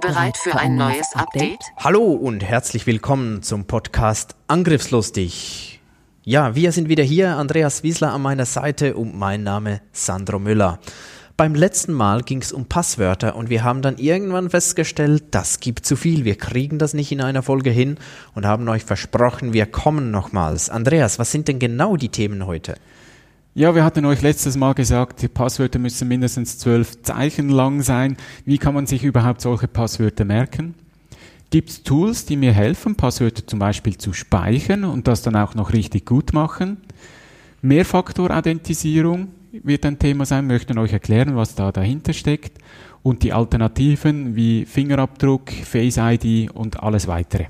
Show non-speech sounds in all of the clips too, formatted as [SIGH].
Bereit für ein neues Update? Hallo und herzlich willkommen zum Podcast Angriffslustig. Ja, wir sind wieder hier, Andreas Wiesler an meiner Seite und mein Name Sandro Müller. Beim letzten Mal ging es um Passwörter und wir haben dann irgendwann festgestellt, das gibt zu viel, wir kriegen das nicht in einer Folge hin und haben euch versprochen, wir kommen nochmals. Andreas, was sind denn genau die Themen heute? Ja, wir hatten euch letztes Mal gesagt, die Passwörter müssen mindestens zwölf Zeichen lang sein. Wie kann man sich überhaupt solche Passwörter merken? Gibt es Tools, die mir helfen, Passwörter zum Beispiel zu speichern und das dann auch noch richtig gut machen? Mehrfaktor-Authentisierung wird ein Thema sein, möchten euch erklären, was da dahinter steckt und die Alternativen wie Fingerabdruck, Face ID und alles weitere.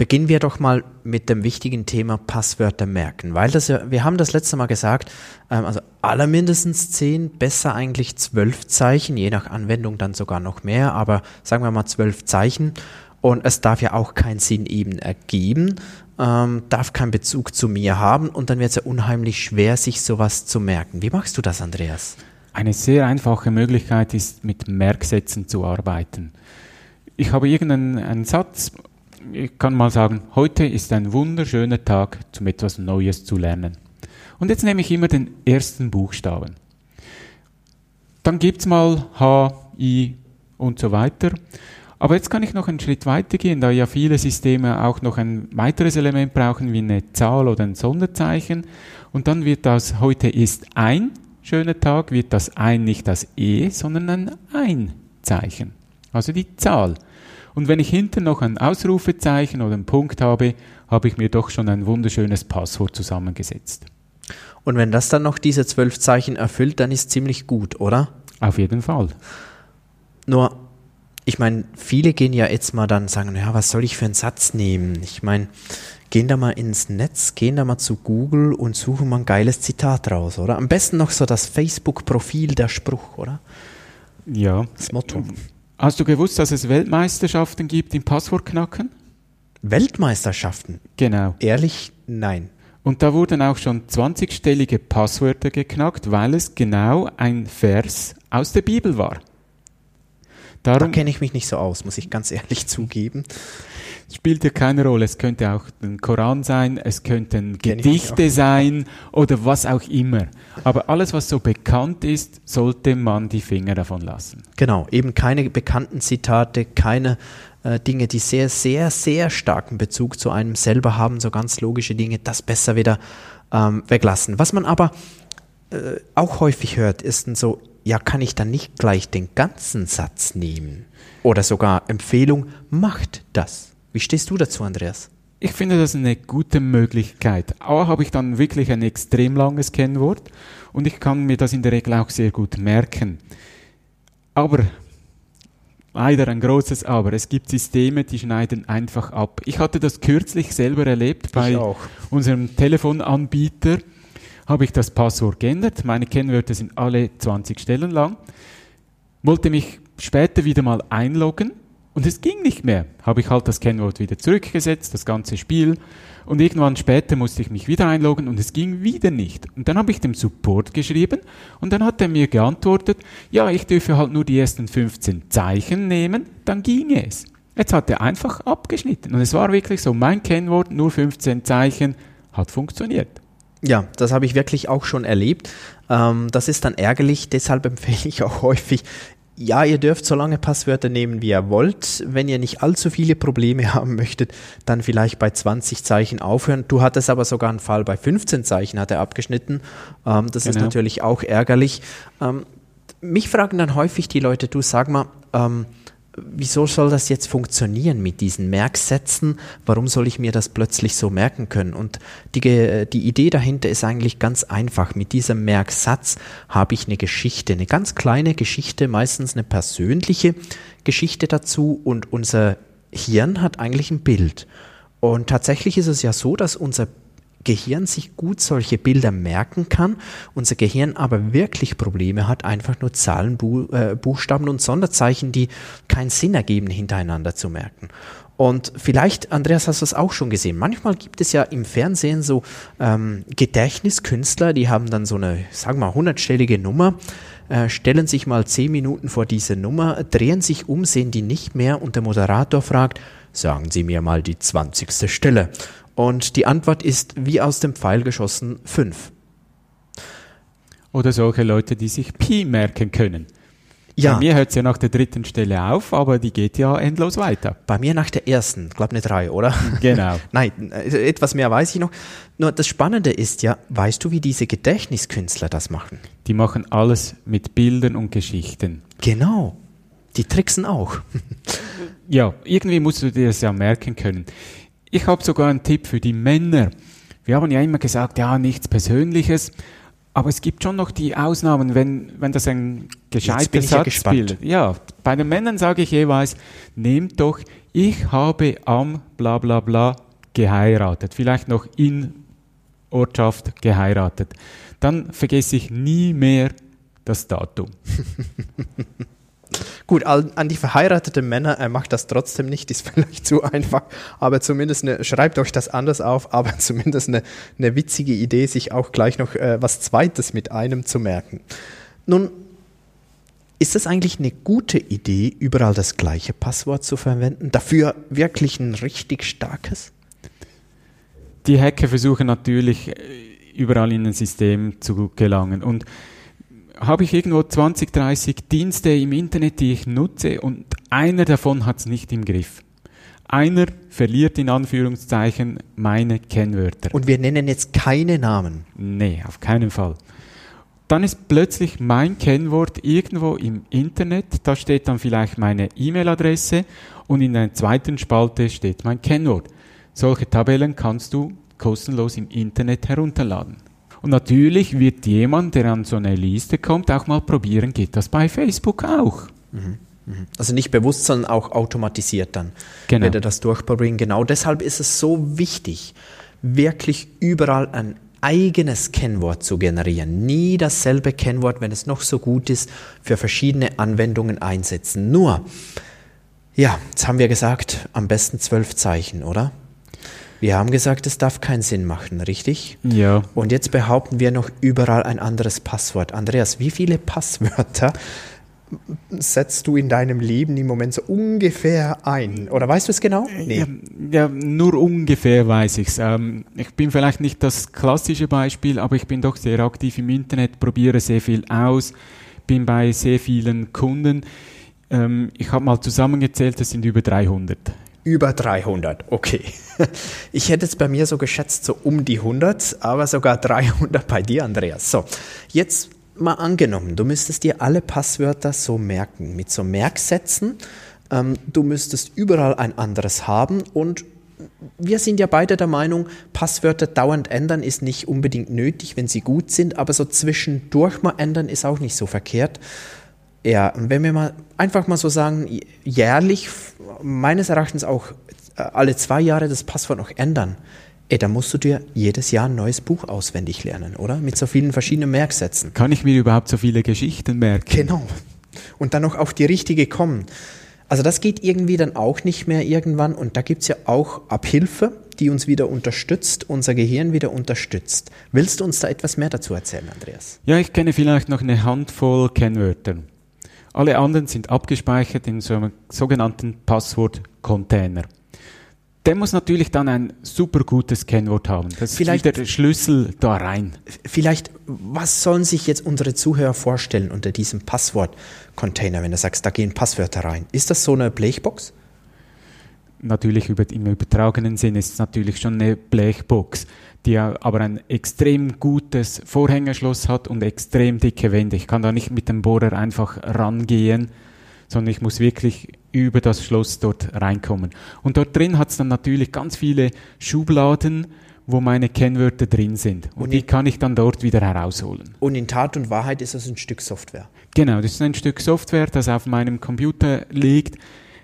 Beginnen wir doch mal mit dem wichtigen Thema Passwörter merken, weil das ja, wir haben das letzte Mal gesagt, ähm, also aller mindestens zehn, besser eigentlich zwölf Zeichen, je nach Anwendung dann sogar noch mehr, aber sagen wir mal zwölf Zeichen. Und es darf ja auch keinen Sinn eben ergeben, ähm, darf keinen Bezug zu mir haben und dann wird es ja unheimlich schwer, sich sowas zu merken. Wie machst du das, Andreas? Eine sehr einfache Möglichkeit ist, mit Merksätzen zu arbeiten. Ich habe irgendeinen Satz ich kann mal sagen, heute ist ein wunderschöner Tag, um etwas Neues zu lernen. Und jetzt nehme ich immer den ersten Buchstaben. Dann gibt es mal H, I und so weiter. Aber jetzt kann ich noch einen Schritt weiter gehen, da ja viele Systeme auch noch ein weiteres Element brauchen, wie eine Zahl oder ein Sonderzeichen. Und dann wird das, heute ist ein schöner Tag, wird das ein nicht das E, sondern ein Ein-Zeichen. Also die Zahl. Und wenn ich hinten noch ein Ausrufezeichen oder einen Punkt habe, habe ich mir doch schon ein wunderschönes Passwort zusammengesetzt. Und wenn das dann noch diese zwölf Zeichen erfüllt, dann ist ziemlich gut, oder? Auf jeden Fall. Nur, ich meine, viele gehen ja jetzt mal dann sagen, ja, was soll ich für einen Satz nehmen? Ich meine, gehen da mal ins Netz, gehen da mal zu Google und suchen mal ein geiles Zitat raus, oder? Am besten noch so das Facebook-Profil, der Spruch, oder? Ja. Das Motto. Hast du gewusst, dass es Weltmeisterschaften gibt im Passwortknacken? Weltmeisterschaften? Genau. Ehrlich, nein. Und da wurden auch schon 20-stellige Passwörter geknackt, weil es genau ein Vers aus der Bibel war. Darum da kenne ich mich nicht so aus, muss ich ganz ehrlich zugeben. Spielt ja keine Rolle. Es könnte auch ein Koran sein, es könnten Gedichte sein oder was auch immer. Aber alles, was so bekannt ist, sollte man die Finger davon lassen. Genau, eben keine bekannten Zitate, keine äh, Dinge, die sehr, sehr, sehr starken Bezug zu einem selber haben, so ganz logische Dinge, das besser wieder ähm, weglassen. Was man aber äh, auch häufig hört, ist dann so, ja, kann ich dann nicht gleich den ganzen Satz nehmen? Oder sogar Empfehlung, macht das. Wie stehst du dazu, Andreas? Ich finde das eine gute Möglichkeit. A habe ich dann wirklich ein extrem langes Kennwort und ich kann mir das in der Regel auch sehr gut merken. Aber leider ein großes Aber. Es gibt Systeme, die schneiden einfach ab. Ich hatte das kürzlich selber erlebt bei unserem Telefonanbieter habe ich das Passwort geändert. Meine Kennwörter sind alle 20 Stellen lang. Wollte mich später wieder mal einloggen und es ging nicht mehr. Habe ich halt das Kennwort wieder zurückgesetzt, das ganze Spiel. Und irgendwann später musste ich mich wieder einloggen und es ging wieder nicht. Und dann habe ich dem Support geschrieben und dann hat er mir geantwortet, ja, ich dürfe halt nur die ersten 15 Zeichen nehmen, dann ging es. Jetzt hat er einfach abgeschnitten. Und es war wirklich so, mein Kennwort, nur 15 Zeichen, hat funktioniert. Ja, das habe ich wirklich auch schon erlebt. Ähm, das ist dann ärgerlich, deshalb empfehle ich auch häufig, ja, ihr dürft so lange Passwörter nehmen, wie ihr wollt. Wenn ihr nicht allzu viele Probleme [LAUGHS] haben möchtet, dann vielleicht bei 20 Zeichen aufhören. Du hattest aber sogar einen Fall bei 15 Zeichen hat er abgeschnitten. Ähm, das genau. ist natürlich auch ärgerlich. Ähm, mich fragen dann häufig die Leute, du sag mal, ähm, wieso soll das jetzt funktionieren mit diesen Merksätzen? Warum soll ich mir das plötzlich so merken können? Und die, die Idee dahinter ist eigentlich ganz einfach. Mit diesem Merksatz habe ich eine Geschichte, eine ganz kleine Geschichte, meistens eine persönliche Geschichte dazu und unser Hirn hat eigentlich ein Bild. Und tatsächlich ist es ja so, dass unser Gehirn sich gut solche Bilder merken kann, unser Gehirn aber wirklich Probleme hat, einfach nur Zahlen, Bu äh, Buchstaben und Sonderzeichen, die keinen Sinn ergeben, hintereinander zu merken. Und vielleicht, Andreas, hast du es auch schon gesehen. Manchmal gibt es ja im Fernsehen so ähm, Gedächtniskünstler, die haben dann so eine, sagen wir mal, hundertstellige Nummer, äh, stellen sich mal zehn Minuten vor diese Nummer, drehen sich um, sehen die nicht mehr und der Moderator fragt, sagen Sie mir mal die zwanzigste Stelle. Und die Antwort ist wie aus dem Pfeil geschossen fünf. Oder solche Leute, die sich Pi merken können. Ja. Bei mir hört es ja nach der dritten Stelle auf, aber die geht ja endlos weiter. Bei mir nach der ersten, glaube eine drei, oder? Genau. [LAUGHS] Nein, äh, etwas mehr weiß ich noch. Nur das Spannende ist ja, weißt du, wie diese Gedächtniskünstler das machen? Die machen alles mit Bildern und Geschichten. Genau. Die tricksen auch. [LAUGHS] Ja, irgendwie musst du dir das ja merken können. Ich habe sogar einen Tipp für die Männer. Wir haben ja immer gesagt, ja, nichts Persönliches. Aber es gibt schon noch die Ausnahmen, wenn, wenn das ein gescheiter Satz ja bildet. Ja, bei den Männern sage ich jeweils, nehmt doch, ich habe am bla bla bla geheiratet. Vielleicht noch in Ortschaft geheiratet. Dann vergesse ich nie mehr das Datum. [LAUGHS] Gut, an die verheirateten Männer, er macht das trotzdem nicht, ist [LAUGHS] vielleicht zu einfach, aber zumindest eine, schreibt euch das anders auf, [LAUGHS] aber zumindest eine, eine witzige Idee, sich auch gleich noch äh, was Zweites mit einem zu merken. Nun, ist es eigentlich eine gute Idee, überall das gleiche Passwort zu verwenden? Dafür wirklich ein richtig starkes? Die Hacker versuchen natürlich äh, überall in ein System zu gelangen und habe ich irgendwo 20, 30 Dienste im Internet, die ich nutze und einer davon hat es nicht im Griff. Einer verliert in Anführungszeichen meine Kennwörter. Und wir nennen jetzt keine Namen. Nee, auf keinen Fall. Dann ist plötzlich mein Kennwort irgendwo im Internet, da steht dann vielleicht meine E-Mail-Adresse und in der zweiten Spalte steht mein Kennwort. Solche Tabellen kannst du kostenlos im Internet herunterladen. Und natürlich wird jemand, der an so eine Liste kommt, auch mal probieren, geht das bei Facebook auch. Mhm. mhm. Also nicht bewusst, sondern auch automatisiert dann. Genau. Wird er das durchprobieren. Genau deshalb ist es so wichtig, wirklich überall ein eigenes Kennwort zu generieren. Nie dasselbe Kennwort, wenn es noch so gut ist, für verschiedene Anwendungen einsetzen. Nur, ja, jetzt haben wir gesagt, am besten zwölf Zeichen, oder? Wir haben gesagt, es darf keinen Sinn machen, richtig? Ja. Und jetzt behaupten wir noch überall ein anderes Passwort. Andreas, wie viele Passwörter setzt du in deinem Leben im Moment so ungefähr ein? Oder weißt du es genau? Nee. Ja, ja nur ungefähr weiß ich es. Ähm, ich bin vielleicht nicht das klassische Beispiel, aber ich bin doch sehr aktiv im Internet, probiere sehr viel aus, bin bei sehr vielen Kunden. Ähm, ich habe mal zusammengezählt, das sind über 300. Über 300, okay. [LAUGHS] Ich hätte es bei mir so geschätzt, so um die 100, aber sogar 300 bei dir, Andreas. So, jetzt mal angenommen, du müsstest dir alle Passwörter so merken, mit so Merksätzen. Ähm, du müsstest überall ein anderes haben und wir sind ja beide der Meinung, Passwörter dauernd ändern ist nicht unbedingt nötig, wenn sie gut sind, aber so zwischendurch mal ändern ist auch nicht so verkehrt. Ja, und wenn wir mal einfach mal so sagen, jährlich, meines Erachtens auch äh, alle zwei Jahre das Passwort noch ändern, ey, dann musst du dir jedes Jahr ein neues Buch auswendig lernen, oder? Mit so vielen verschiedenen Merksätzen. Kann ich mir überhaupt so viele Geschichten merken? Genau. Und dann noch auf die richtige kommen. Also das geht irgendwie dann auch nicht mehr irgendwann und da gibt es ja auch Abhilfe, die uns wieder unterstützt, unser Gehirn wieder unterstützt. Willst du uns da etwas mehr dazu erzählen, Andreas? Ja, ich kenne vielleicht noch eine Handvoll Kennwörter. Alle anderen sind abgespeichert in so einem sogenannten Passwort-Container. Der muss natürlich dann ein super gutes Kennwort haben. Das vielleicht, ist der Schlüssel da rein. Vielleicht, was sollen sich jetzt unsere Zuhörer vorstellen unter diesem Passwort-Container, wenn du sagst, da gehen Passwörter rein? Ist das so eine Blechbox? Natürlich im übertragenen Sinn ist es natürlich schon eine Blechbox die aber ein extrem gutes Vorhängerschloss hat und extrem dicke Wände. Ich kann da nicht mit dem Bohrer einfach rangehen, sondern ich muss wirklich über das Schloss dort reinkommen. Und dort drin hat es dann natürlich ganz viele Schubladen, wo meine Kennwörter drin sind. Und, und die kann ich dann dort wieder herausholen. Und in Tat und Wahrheit ist das ein Stück Software. Genau, das ist ein Stück Software, das auf meinem Computer liegt.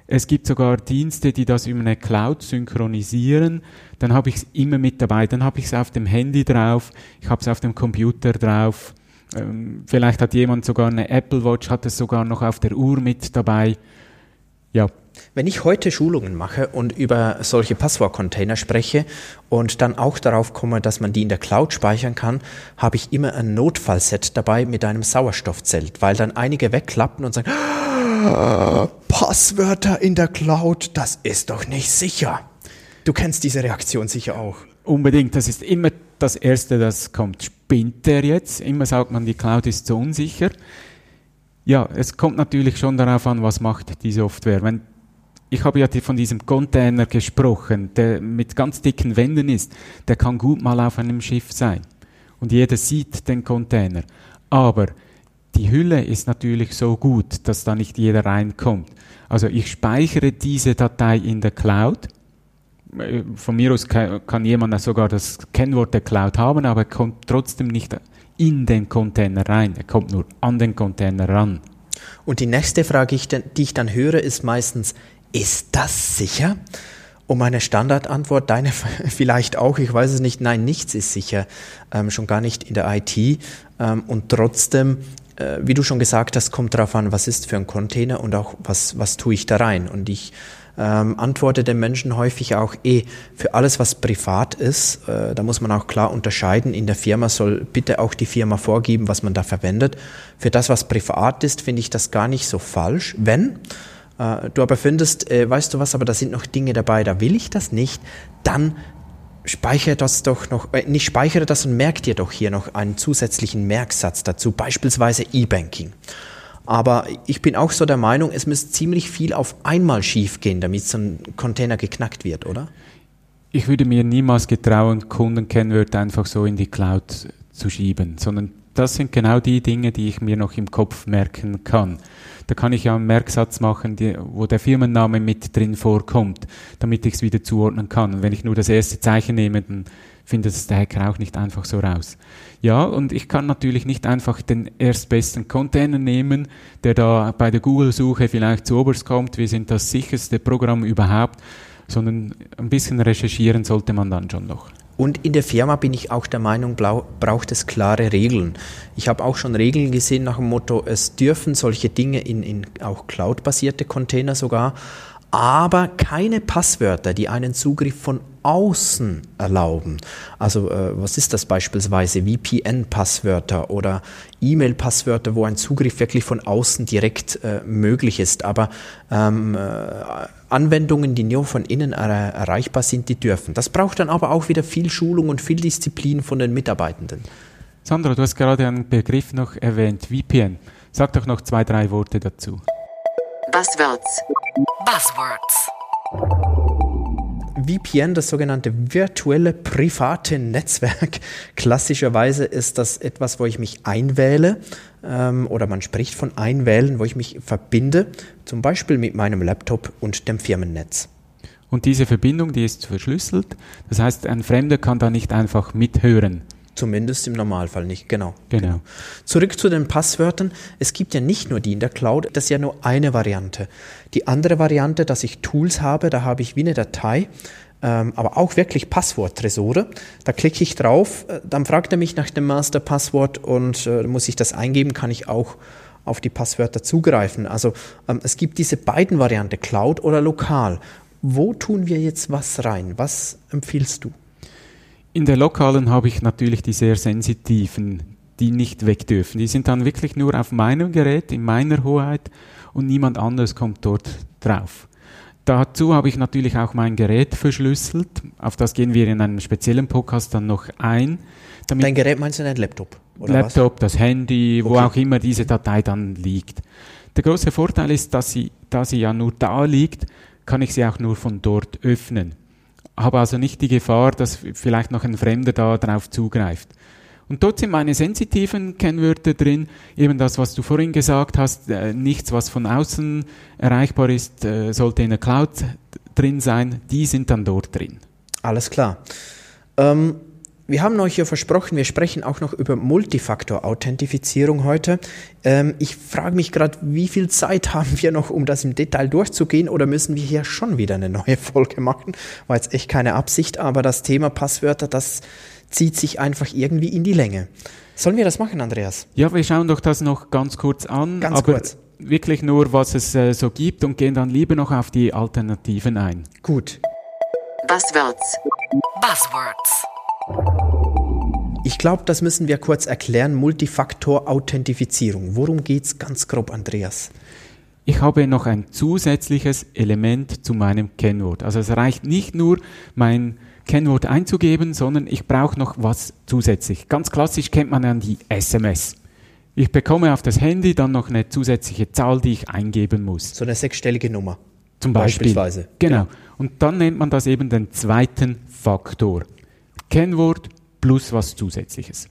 Es gibt sogar Dienste, die das über eine Cloud synchronisieren. Dann habe ich es immer mit dabei. Dann habe ich es auf dem Handy drauf, ich habe es auf dem Computer drauf. Ähm, vielleicht hat jemand sogar eine Apple Watch, hat es sogar noch auf der Uhr mit dabei. Ja. Wenn ich heute Schulungen mache und über solche Passwortcontainer spreche und dann auch darauf komme, dass man die in der Cloud speichern kann, habe ich immer ein Notfallset dabei mit einem Sauerstoffzelt, weil dann einige wegklappen und sagen, Passwörter in der Cloud, das ist doch nicht sicher. Du kennst diese Reaktion sicher auch. Unbedingt, das ist immer das Erste, das kommt. Spinnt der jetzt? Immer sagt man, die Cloud ist so unsicher. Ja, es kommt natürlich schon darauf an, was macht die Software. Wenn, ich habe ja von diesem Container gesprochen, der mit ganz dicken Wänden ist, der kann gut mal auf einem Schiff sein. Und jeder sieht den Container. Aber die Hülle ist natürlich so gut, dass da nicht jeder reinkommt. Also ich speichere diese Datei in der Cloud. Von mir aus kann jemand sogar das Kennwort der Cloud haben, aber er kommt trotzdem nicht in den Container rein. Er kommt nur an den Container ran. Und die nächste Frage, die ich dann höre, ist meistens, ist das sicher? Und meine Standardantwort, deine [LAUGHS] vielleicht auch, ich weiß es nicht, nein, nichts ist sicher, ähm, schon gar nicht in der IT. Ähm, und trotzdem, äh, wie du schon gesagt hast, kommt darauf an, was ist für ein Container und auch was, was tue ich da rein. Und ich ähm, antwortet den Menschen häufig auch eh für alles, was privat ist. Äh, da muss man auch klar unterscheiden. In der Firma soll bitte auch die Firma vorgeben, was man da verwendet. Für das, was privat ist, finde ich das gar nicht so falsch. Wenn äh, du aber findest, äh, weißt du was, aber da sind noch Dinge dabei, da will ich das nicht, dann speichere das doch noch, äh, nicht speichere das und merk dir doch hier noch einen zusätzlichen Merksatz dazu, beispielsweise E-Banking. Aber ich bin auch so der Meinung, es müsste ziemlich viel auf einmal schiefgehen, damit so ein Container geknackt wird, oder? Ich würde mir niemals getrauen, Kundenkennwörter einfach so in die Cloud zu schieben, sondern das sind genau die Dinge, die ich mir noch im Kopf merken kann. Da kann ich ja einen Merksatz machen, die, wo der Firmenname mit drin vorkommt, damit ich es wieder zuordnen kann. Und wenn ich nur das erste Zeichen nehme, dann findet es der Hacker auch nicht einfach so raus. Ja, und ich kann natürlich nicht einfach den erstbesten Container nehmen, der da bei der Google-Suche vielleicht zu oberst kommt, wir sind das sicherste Programm überhaupt, sondern ein bisschen recherchieren sollte man dann schon noch. Und in der Firma bin ich auch der Meinung, braucht es klare Regeln. Ich habe auch schon Regeln gesehen nach dem Motto, es dürfen solche Dinge in, in auch cloud-basierte Container sogar, aber keine Passwörter, die einen Zugriff von außen erlauben. Also äh, was ist das beispielsweise? VPN-Passwörter oder E-Mail-Passwörter, wo ein Zugriff wirklich von außen direkt äh, möglich ist. Aber ähm, äh, Anwendungen, die nur von innen er erreichbar sind, die dürfen. Das braucht dann aber auch wieder viel Schulung und viel Disziplin von den Mitarbeitenden. Sandra, du hast gerade einen Begriff noch erwähnt, VPN. Sag doch noch zwei, drei Worte dazu. Buzzwords. Buzzwords. VPN, das sogenannte virtuelle private Netzwerk. [LAUGHS] Klassischerweise ist das etwas, wo ich mich einwähle ähm, oder man spricht von Einwählen, wo ich mich verbinde, zum Beispiel mit meinem Laptop und dem Firmennetz. Und diese Verbindung, die ist verschlüsselt. Das heißt, ein Fremder kann da nicht einfach mithören. Zumindest im Normalfall nicht, genau, genau. genau. Zurück zu den Passwörtern. Es gibt ja nicht nur die in der Cloud, das ist ja nur eine Variante. Die andere Variante, dass ich Tools habe, da habe ich wie eine Datei, ähm, aber auch wirklich Passworttresore. Da klicke ich drauf, äh, dann fragt er mich nach dem Masterpasswort und äh, muss ich das eingeben, kann ich auch auf die Passwörter zugreifen. Also ähm, es gibt diese beiden Varianten, Cloud oder lokal. Wo tun wir jetzt was rein? Was empfiehlst du? In der lokalen habe ich natürlich die sehr sensitiven, die nicht weg dürfen. Die sind dann wirklich nur auf meinem Gerät, in meiner Hoheit und niemand anderes kommt dort drauf. Dazu habe ich natürlich auch mein Gerät verschlüsselt. Auf das gehen wir in einem speziellen Podcast dann noch ein. Dein Gerät meinst du dein Laptop? Laptop, was? das Handy, okay. wo auch immer diese Datei dann liegt. Der große Vorteil ist, dass sie, da sie ja nur da liegt, kann ich sie auch nur von dort öffnen habe also nicht die Gefahr, dass vielleicht noch ein Fremder da drauf zugreift. Und dort sind meine sensitiven Kennwörter drin, eben das, was du vorhin gesagt hast, äh, nichts, was von außen erreichbar ist, äh, sollte in der Cloud drin sein, die sind dann dort drin. Alles klar. Ähm, wir haben euch ja versprochen, wir sprechen auch noch über Multifaktor-Authentifizierung heute. Ähm, ich frage mich gerade, wie viel Zeit [LAUGHS] haben wir noch, um das im Detail durchzugehen oder müssen wir hier schon wieder eine neue [LAUGHS] Folge machen? War jetzt echt keine Absicht, aber das Thema Passwörter, das zieht sich einfach irgendwie in die Länge. Sollen wir das machen, Andreas? Ja, wir schauen doch das noch ganz kurz an. Ganz aber kurz. Wirklich nur, was es äh, so gibt und gehen dann lieber noch auf die Alternativen ein. Gut. Buzzwords. Buzzwords. Ich glaube, das müssen wir kurz erklären. Multifaktor-Authentifizierung. Worum geht's ganz grob, Andreas? Ich habe noch ein zusätzliches Element zu meinem Kennwort. Also es reicht nicht nur, mein Kennwort einzugeben, sondern ich brauche noch was zusätzlich. Ganz klassisch kennt man dann die SMS. Ich bekomme auf das Handy dann noch eine zusätzliche Zahl, die ich eingeben muss. So eine sechsstellige Nummer. Zum Beispiel. Beispielsweise. Genau. Und dann nennt man das eben den zweiten Faktor. Kennwort plus was Zusätzliches.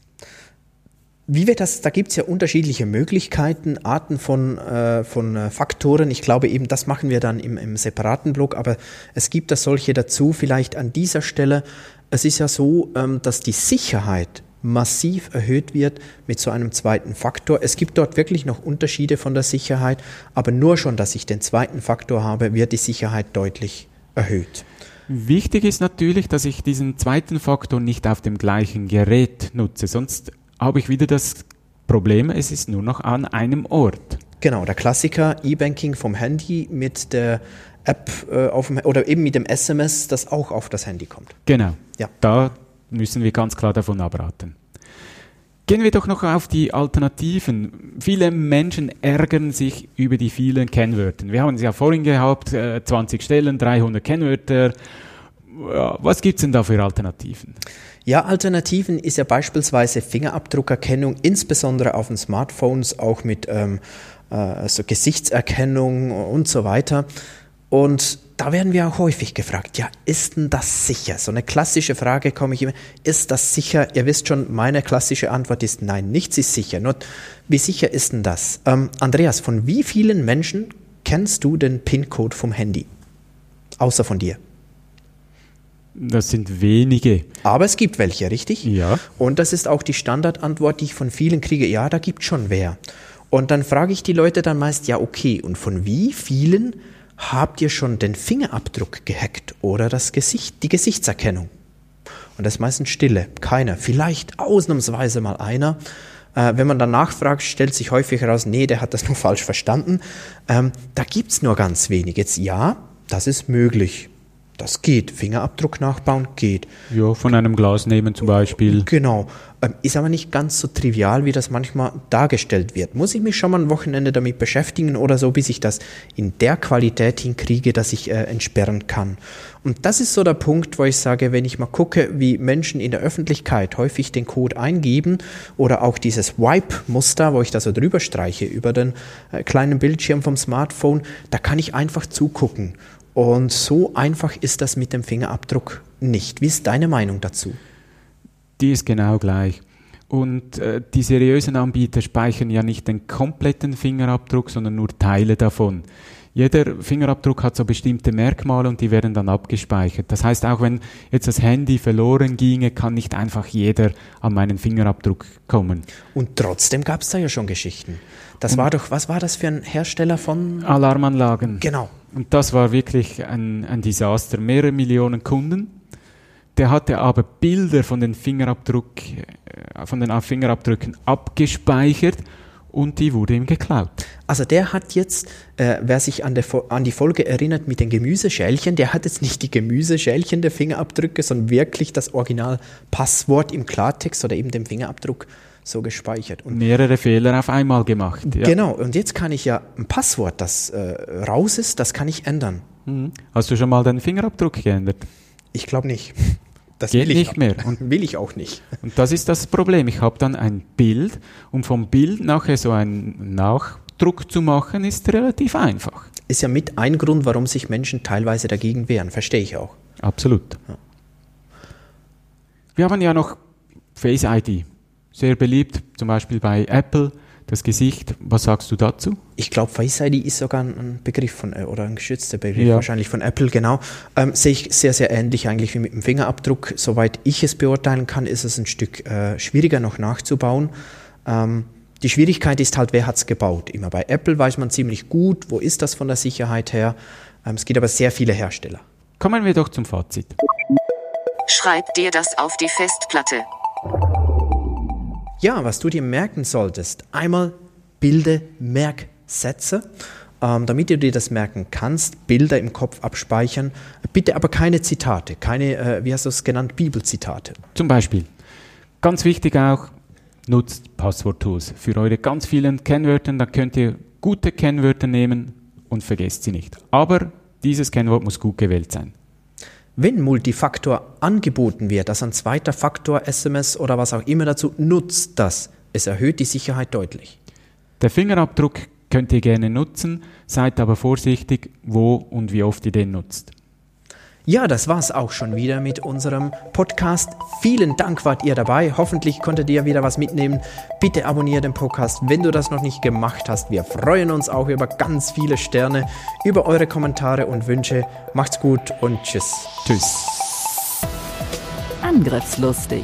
Wie wir das, da gibt es ja unterschiedliche Möglichkeiten, Arten von, äh, von äh, Faktoren. Ich glaube eben, das machen wir dann im, im separaten Blog, aber es gibt da solche dazu. Vielleicht an dieser Stelle. Es ist ja so, ähm, dass die Sicherheit massiv erhöht wird mit so einem zweiten Faktor. Es gibt dort wirklich noch Unterschiede von der Sicherheit, aber nur schon, dass ich den zweiten Faktor habe, wird die Sicherheit deutlich erhöht. Wichtig ist natürlich, dass ich diesen zweiten Faktor nicht auf dem gleichen Gerät nutze, sonst habe ich wieder das Problem, es ist nur noch an einem Ort. Genau, der Klassiker E-Banking vom Handy mit der App äh, auf dem, oder eben mit dem SMS, das auch auf das Handy kommt. Genau. Ja. Da müssen wir ganz klar davon abraten. Gehen wir doch noch auf die Alternativen. Viele Menschen ärgern sich über die vielen Kennwörter. Wir haben es ja vorhin gehabt, äh, 20 Stellen, 300 Kennwörter. Was gibt's denn da für Alternativen? Ja, Alternativen ist ja beispielsweise Fingerabdruckerkennung, insbesondere auf den Smartphones, auch mit ähm, äh, so Gesichtserkennung und so weiter. Und da werden wir auch häufig gefragt, ja, ist denn das sicher? So eine klassische Frage komme ich immer, ist das sicher? Ihr wisst schon, meine klassische Antwort ist nein, nichts ist sicher. Nur, wie sicher ist denn das? Ähm, Andreas, von wie vielen Menschen kennst du den PIN-Code vom Handy? Außer von dir. Das sind wenige. Aber es gibt welche, richtig? Ja. Und das ist auch die Standardantwort, die ich von vielen kriege. Ja, da gibt schon wer. Und dann frage ich die Leute dann meist, ja, okay, und von wie vielen habt ihr schon den Fingerabdruck gehackt oder das Gesicht, die Gesichtserkennung? Und das ist meistens Stille. Keiner. Vielleicht ausnahmsweise mal einer. Äh, wenn man dann nachfragt, stellt sich häufig heraus, nee, der hat das [LAUGHS] nur falsch verstanden. Ähm, da gibt's nur ganz wenig. Jetzt ja, das ist möglich. Das geht. Fingerabdruck nachbauen geht. Ja, von einem Glas nehmen zum Beispiel. Genau. Ähm, Ist aber nicht ganz so trivial, wie das manchmal dargestellt wird. Muss ich mich schon mal ein Wochenende damit beschäftigen oder so, bis ich das in der Qualität hinkriege, dass ich äh, entsperren kann. Und das ist so der Punkt, wo ich sage, wenn ich mal gucke, wie Menschen in der Öffentlichkeit häufig den Code eingeben oder auch dieses Wipe-Muster, wo ich da so drüber streiche über den äh, kleinen Bildschirm vom Smartphone, da kann ich einfach zugucken. Und so einfach ist das mit dem Fingerabdruck nicht. Wie ist deine Meinung dazu? Die ist genau gleich. Und äh, die seriösen Anbieter speichern ja nicht den kompletten Fingerabdruck, sondern nur Teile davon. Jeder Fingerabdruck hat so bestimmte Merkmale und die werden dann abgespeichert. Das heißt, auch wenn jetzt das Handy verloren ginge, kann nicht einfach jeder an meinen Fingerabdruck kommen. Und trotzdem gab es da ja schon Geschichten. Das war doch, was war das für ein Hersteller von? Alarmanlagen. Genau. Und das war wirklich ein, ein Desaster. Mehrere Millionen Kunden. Der hatte aber Bilder von den, Fingerabdruck, äh, von den Fingerabdrücken abgespeichert und die wurde ihm geklaut. Also der hat jetzt, äh, wer sich an, der, an die Folge erinnert mit den Gemüseschälchen, der hat jetzt nicht die Gemüseschälchen der Fingerabdrücke, sondern wirklich das Originalpasswort im Klartext oder eben dem Fingerabdruck so gespeichert. Und Mehrere Fehler auf einmal gemacht. Ja. Genau, und jetzt kann ich ja ein Passwort, das äh, raus ist, das kann ich ändern. Mhm. Hast du schon mal deinen Fingerabdruck geändert? Ich glaube nicht. Das Geht will ich nicht mehr. Und will ich auch nicht. Und das ist das Problem. Ich habe dann ein Bild und vom Bild nachher so einen Nachdruck zu machen, ist relativ einfach. Ist ja mit ein Grund, warum sich Menschen teilweise dagegen wehren. Verstehe ich auch. Absolut. Wir haben ja noch Face ID. sehr beliebt, zum Beispiel bei Apple, das Gesicht. Was sagst du dazu? Ich glaube, Face ID ist sogar ein Begriff von, äh, oder ein geschützter Begriff, ja. wahrscheinlich von Apple, genau. Ähm, sehe ich sehr, sehr ähnlich eigentlich wie mit dem Fingerabdruck. Soweit ich es beurteilen kann, ist es ein Stück äh, schwieriger noch nachzubauen. Ähm, die Schwierigkeit ist halt, wer hat es gebaut? Immer bei Apple weiß man ziemlich gut, wo ist das von der Sicherheit her. Ähm, es gibt aber sehr viele Hersteller. Kommen wir doch zum Fazit. Schreib dir das auf die Festplatte. Ja, was du dir merken solltest, einmal bilde Merksätze, ähm, damit du dir das merken kannst, Bilder im Kopf abspeichern, bitte aber keine Zitate, keine, äh, wie hast du es genannt, Bibelzitate. Zum Beispiel, ganz wichtig auch, nutzt Passworttools für eure ganz vielen Kennwörter, da könnt ihr gute Kennwörter nehmen und vergesst sie nicht. Aber dieses Kennwort muss gut gewählt sein. Wenn Multifaktor angeboten wird, also ein zweiter Faktor, SMS oder was auch immer dazu, nutzt das. Es erhöht die Sicherheit deutlich. Der Fingerabdruck könnt ihr gerne nutzen, seid aber vorsichtig, wo und wie oft ihr den nutzt. Ja, das war's auch schon wieder mit unserem Podcast. Vielen Dank wart ihr dabei. Hoffentlich konntet ihr wieder was mitnehmen. Bitte abonniere den Podcast, wenn du das noch nicht gemacht hast. Wir freuen uns auch über ganz viele Sterne, über eure Kommentare und Wünsche. Macht's gut und tschüss. Tschüss. Angriffslustig